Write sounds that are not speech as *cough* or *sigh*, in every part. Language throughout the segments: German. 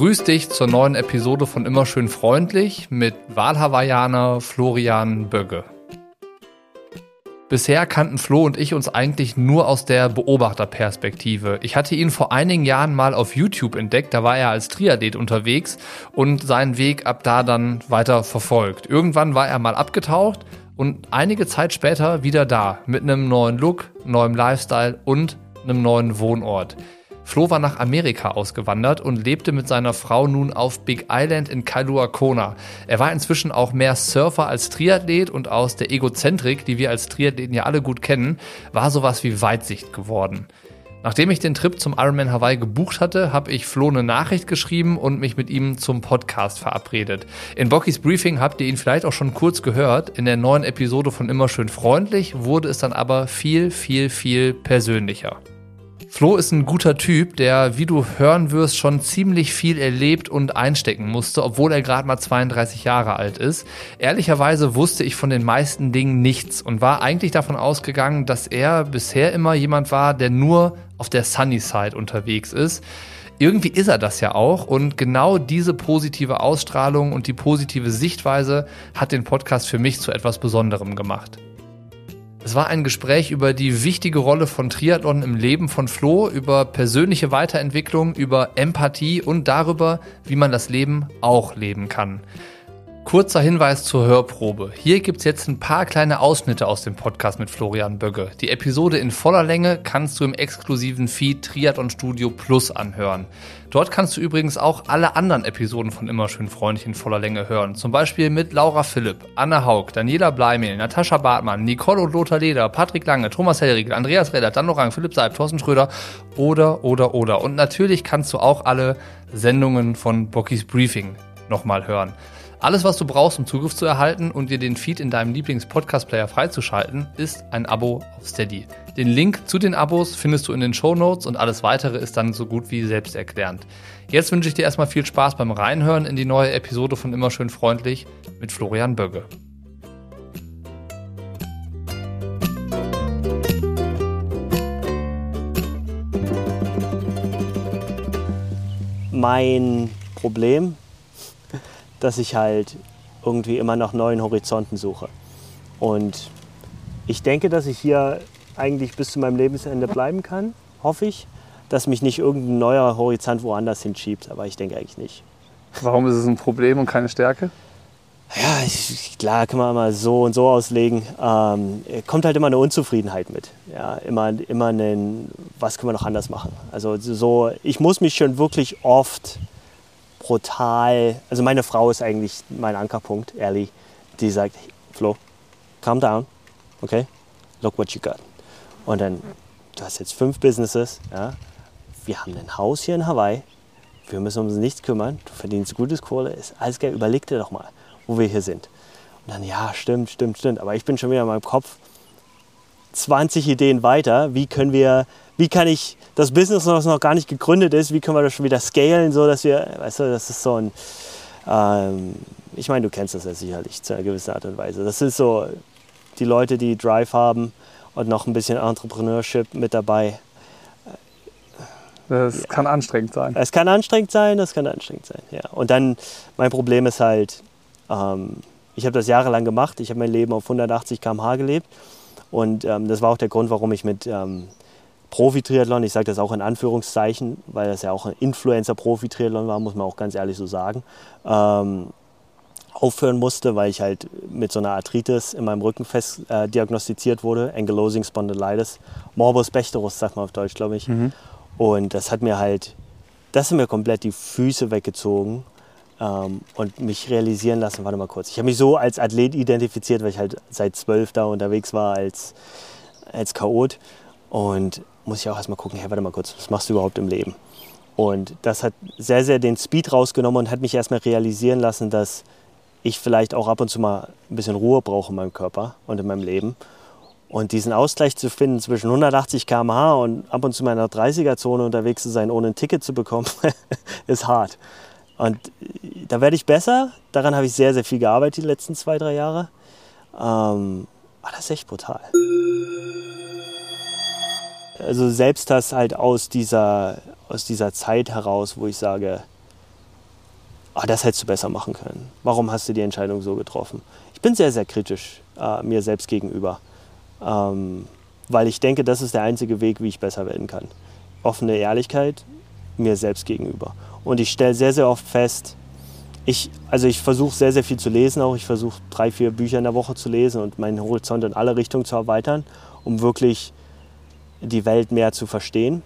begrüße dich zur neuen Episode von Immer schön freundlich mit Wahlhawaiianer Florian Bögge. Bisher kannten Flo und ich uns eigentlich nur aus der Beobachterperspektive. Ich hatte ihn vor einigen Jahren mal auf YouTube entdeckt, da war er als Triathlet unterwegs und seinen Weg ab da dann weiter verfolgt. Irgendwann war er mal abgetaucht und einige Zeit später wieder da mit einem neuen Look, neuem Lifestyle und einem neuen Wohnort. Flo war nach Amerika ausgewandert und lebte mit seiner Frau nun auf Big Island in Kailua Kona. Er war inzwischen auch mehr Surfer als Triathlet und aus der Egozentrik, die wir als Triathleten ja alle gut kennen, war sowas wie Weitsicht geworden. Nachdem ich den Trip zum Ironman Hawaii gebucht hatte, habe ich Flo eine Nachricht geschrieben und mich mit ihm zum Podcast verabredet. In Bockys Briefing habt ihr ihn vielleicht auch schon kurz gehört. In der neuen Episode von Immer schön freundlich wurde es dann aber viel, viel, viel persönlicher. Flo ist ein guter Typ, der, wie du hören wirst, schon ziemlich viel erlebt und einstecken musste, obwohl er gerade mal 32 Jahre alt ist. Ehrlicherweise wusste ich von den meisten Dingen nichts und war eigentlich davon ausgegangen, dass er bisher immer jemand war, der nur auf der Sunny Side unterwegs ist. Irgendwie ist er das ja auch und genau diese positive Ausstrahlung und die positive Sichtweise hat den Podcast für mich zu etwas Besonderem gemacht. Es war ein Gespräch über die wichtige Rolle von Triathlon im Leben von Flo, über persönliche Weiterentwicklung, über Empathie und darüber, wie man das Leben auch leben kann. Kurzer Hinweis zur Hörprobe. Hier gibt's jetzt ein paar kleine Ausschnitte aus dem Podcast mit Florian Bögge. Die Episode in voller Länge kannst du im exklusiven Feed Triathlon Studio Plus anhören. Dort kannst du übrigens auch alle anderen Episoden von Immer schön freundlich in voller Länge hören. Zum Beispiel mit Laura Philipp, Anna Haug, Daniela Bleimehl, Natascha Bartmann, Nicole und Lothar Leder, Patrick Lange, Thomas Hellriegel, Andreas Redder, Dan Lorang, Philipp Seib, Thorsten Schröder oder, oder, oder. Und natürlich kannst du auch alle Sendungen von Bockys Briefing nochmal hören. Alles, was du brauchst, um Zugriff zu erhalten und dir den Feed in deinem Lieblings-Podcast-Player freizuschalten, ist ein Abo auf Steady. Den Link zu den Abos findest du in den Show Notes und alles weitere ist dann so gut wie selbsterklärend. Jetzt wünsche ich dir erstmal viel Spaß beim Reinhören in die neue Episode von Immer schön freundlich mit Florian Bögge. Mein Problem dass ich halt irgendwie immer nach neuen Horizonten suche. Und ich denke, dass ich hier eigentlich bis zu meinem Lebensende bleiben kann, hoffe ich, dass mich nicht irgendein neuer Horizont woanders hinschiebt, aber ich denke eigentlich nicht. Warum ist es ein Problem und keine Stärke? Ja, ich, klar kann man mal so und so auslegen. Ähm, kommt halt immer eine Unzufriedenheit mit. Ja, immer, immer ein, was können wir noch anders machen? Also so, ich muss mich schon wirklich oft brutal. Also meine Frau ist eigentlich mein Ankerpunkt, ehrlich. Die sagt, Flo, calm down, okay? Look what you got. Und dann, du hast jetzt fünf Businesses, ja? Wir haben ein Haus hier in Hawaii. Wir müssen uns nichts kümmern. Du verdienst gutes Kohle, ist alles geil. Überleg dir doch mal, wo wir hier sind. Und dann, ja, stimmt, stimmt, stimmt. Aber ich bin schon wieder in meinem Kopf 20 Ideen weiter. Wie können wir, wie kann ich das Business, das noch gar nicht gegründet ist, wie können wir das schon wieder scalen, so dass wir, weißt du, das ist so ein, ähm, ich meine, du kennst das ja sicherlich zu einer gewissen Art und Weise. Das ist so die Leute, die Drive haben und noch ein bisschen Entrepreneurship mit dabei. Das ja. kann anstrengend sein. Es kann anstrengend sein, das kann anstrengend sein, ja. Und dann, mein Problem ist halt, ähm, ich habe das jahrelang gemacht, ich habe mein Leben auf 180 km/h gelebt und ähm, das war auch der Grund, warum ich mit ähm, Profi-Triathlon, ich sage das auch in Anführungszeichen, weil das ja auch ein Influencer-Profi-Triathlon war, muss man auch ganz ehrlich so sagen, ähm, aufhören musste, weil ich halt mit so einer Arthritis in meinem Rücken fest äh, diagnostiziert wurde, Ankylosing Spondylitis, Morbus Bechtereus sagt man auf Deutsch, glaube ich. Mhm. Und das hat mir halt, das hat mir komplett die Füße weggezogen ähm, und mich realisieren lassen, warte mal kurz, ich habe mich so als Athlet identifiziert, weil ich halt seit zwölf da unterwegs war als, als Chaot. Und muss ich auch erstmal gucken, hey, warte mal kurz, was machst du überhaupt im Leben? Und das hat sehr, sehr den Speed rausgenommen und hat mich erstmal realisieren lassen, dass ich vielleicht auch ab und zu mal ein bisschen Ruhe brauche in meinem Körper und in meinem Leben. Und diesen Ausgleich zu finden zwischen 180 km/h und ab und zu mal in der 30er-Zone unterwegs zu sein, ohne ein Ticket zu bekommen, *laughs* ist hart. Und da werde ich besser. Daran habe ich sehr, sehr viel gearbeitet die letzten zwei, drei Jahre. Ähm, aber das ist echt brutal also selbst das halt aus dieser, aus dieser Zeit heraus, wo ich sage, oh, das hättest du besser machen können. Warum hast du die Entscheidung so getroffen? Ich bin sehr, sehr kritisch äh, mir selbst gegenüber, ähm, weil ich denke, das ist der einzige Weg, wie ich besser werden kann. Offene Ehrlichkeit mir selbst gegenüber. Und ich stelle sehr, sehr oft fest, ich, also ich versuche sehr, sehr viel zu lesen auch. Ich versuche drei, vier Bücher in der Woche zu lesen und meinen Horizont in alle Richtungen zu erweitern, um wirklich die Welt mehr zu verstehen.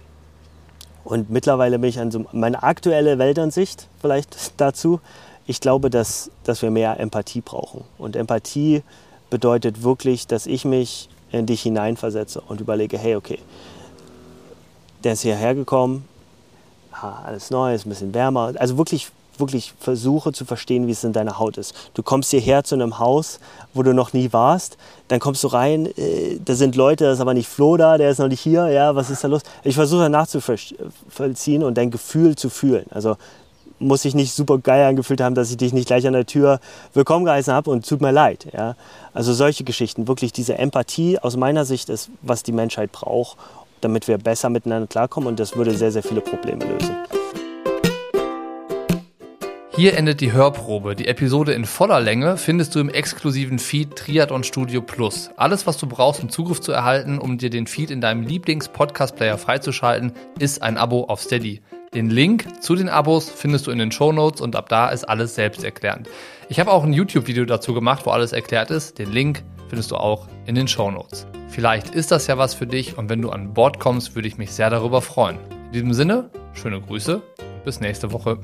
Und mittlerweile bin ich an so meine aktuelle Weltansicht vielleicht *laughs* dazu. Ich glaube, dass, dass wir mehr Empathie brauchen. Und Empathie bedeutet wirklich, dass ich mich in dich hineinversetze und überlege, hey, okay, der ist hierher gekommen, alles neu, ist ein bisschen wärmer. Also wirklich wirklich versuche zu verstehen, wie es in deiner Haut ist. Du kommst hierher zu einem Haus, wo du noch nie warst, dann kommst du rein, äh, da sind Leute, da ist aber nicht Flo da, der ist noch nicht hier, ja, was ist da los? Ich versuche nachzuvollziehen und dein Gefühl zu fühlen. Also muss ich nicht super geil angefühlt haben, dass ich dich nicht gleich an der Tür willkommen geheißen habe und tut mir leid. Ja? Also solche Geschichten, wirklich diese Empathie aus meiner Sicht ist, was die Menschheit braucht, damit wir besser miteinander klarkommen und das würde sehr, sehr viele Probleme lösen. Hier endet die Hörprobe. Die Episode in voller Länge findest du im exklusiven Feed Triathlon Studio Plus. Alles, was du brauchst, um Zugriff zu erhalten, um dir den Feed in deinem Lieblings-Podcast-Player freizuschalten, ist ein Abo auf Steady. Den Link zu den Abos findest du in den Show Notes und ab da ist alles selbsterklärend. Ich habe auch ein YouTube-Video dazu gemacht, wo alles erklärt ist. Den Link findest du auch in den Show Notes. Vielleicht ist das ja was für dich und wenn du an Bord kommst, würde ich mich sehr darüber freuen. In diesem Sinne, schöne Grüße, bis nächste Woche.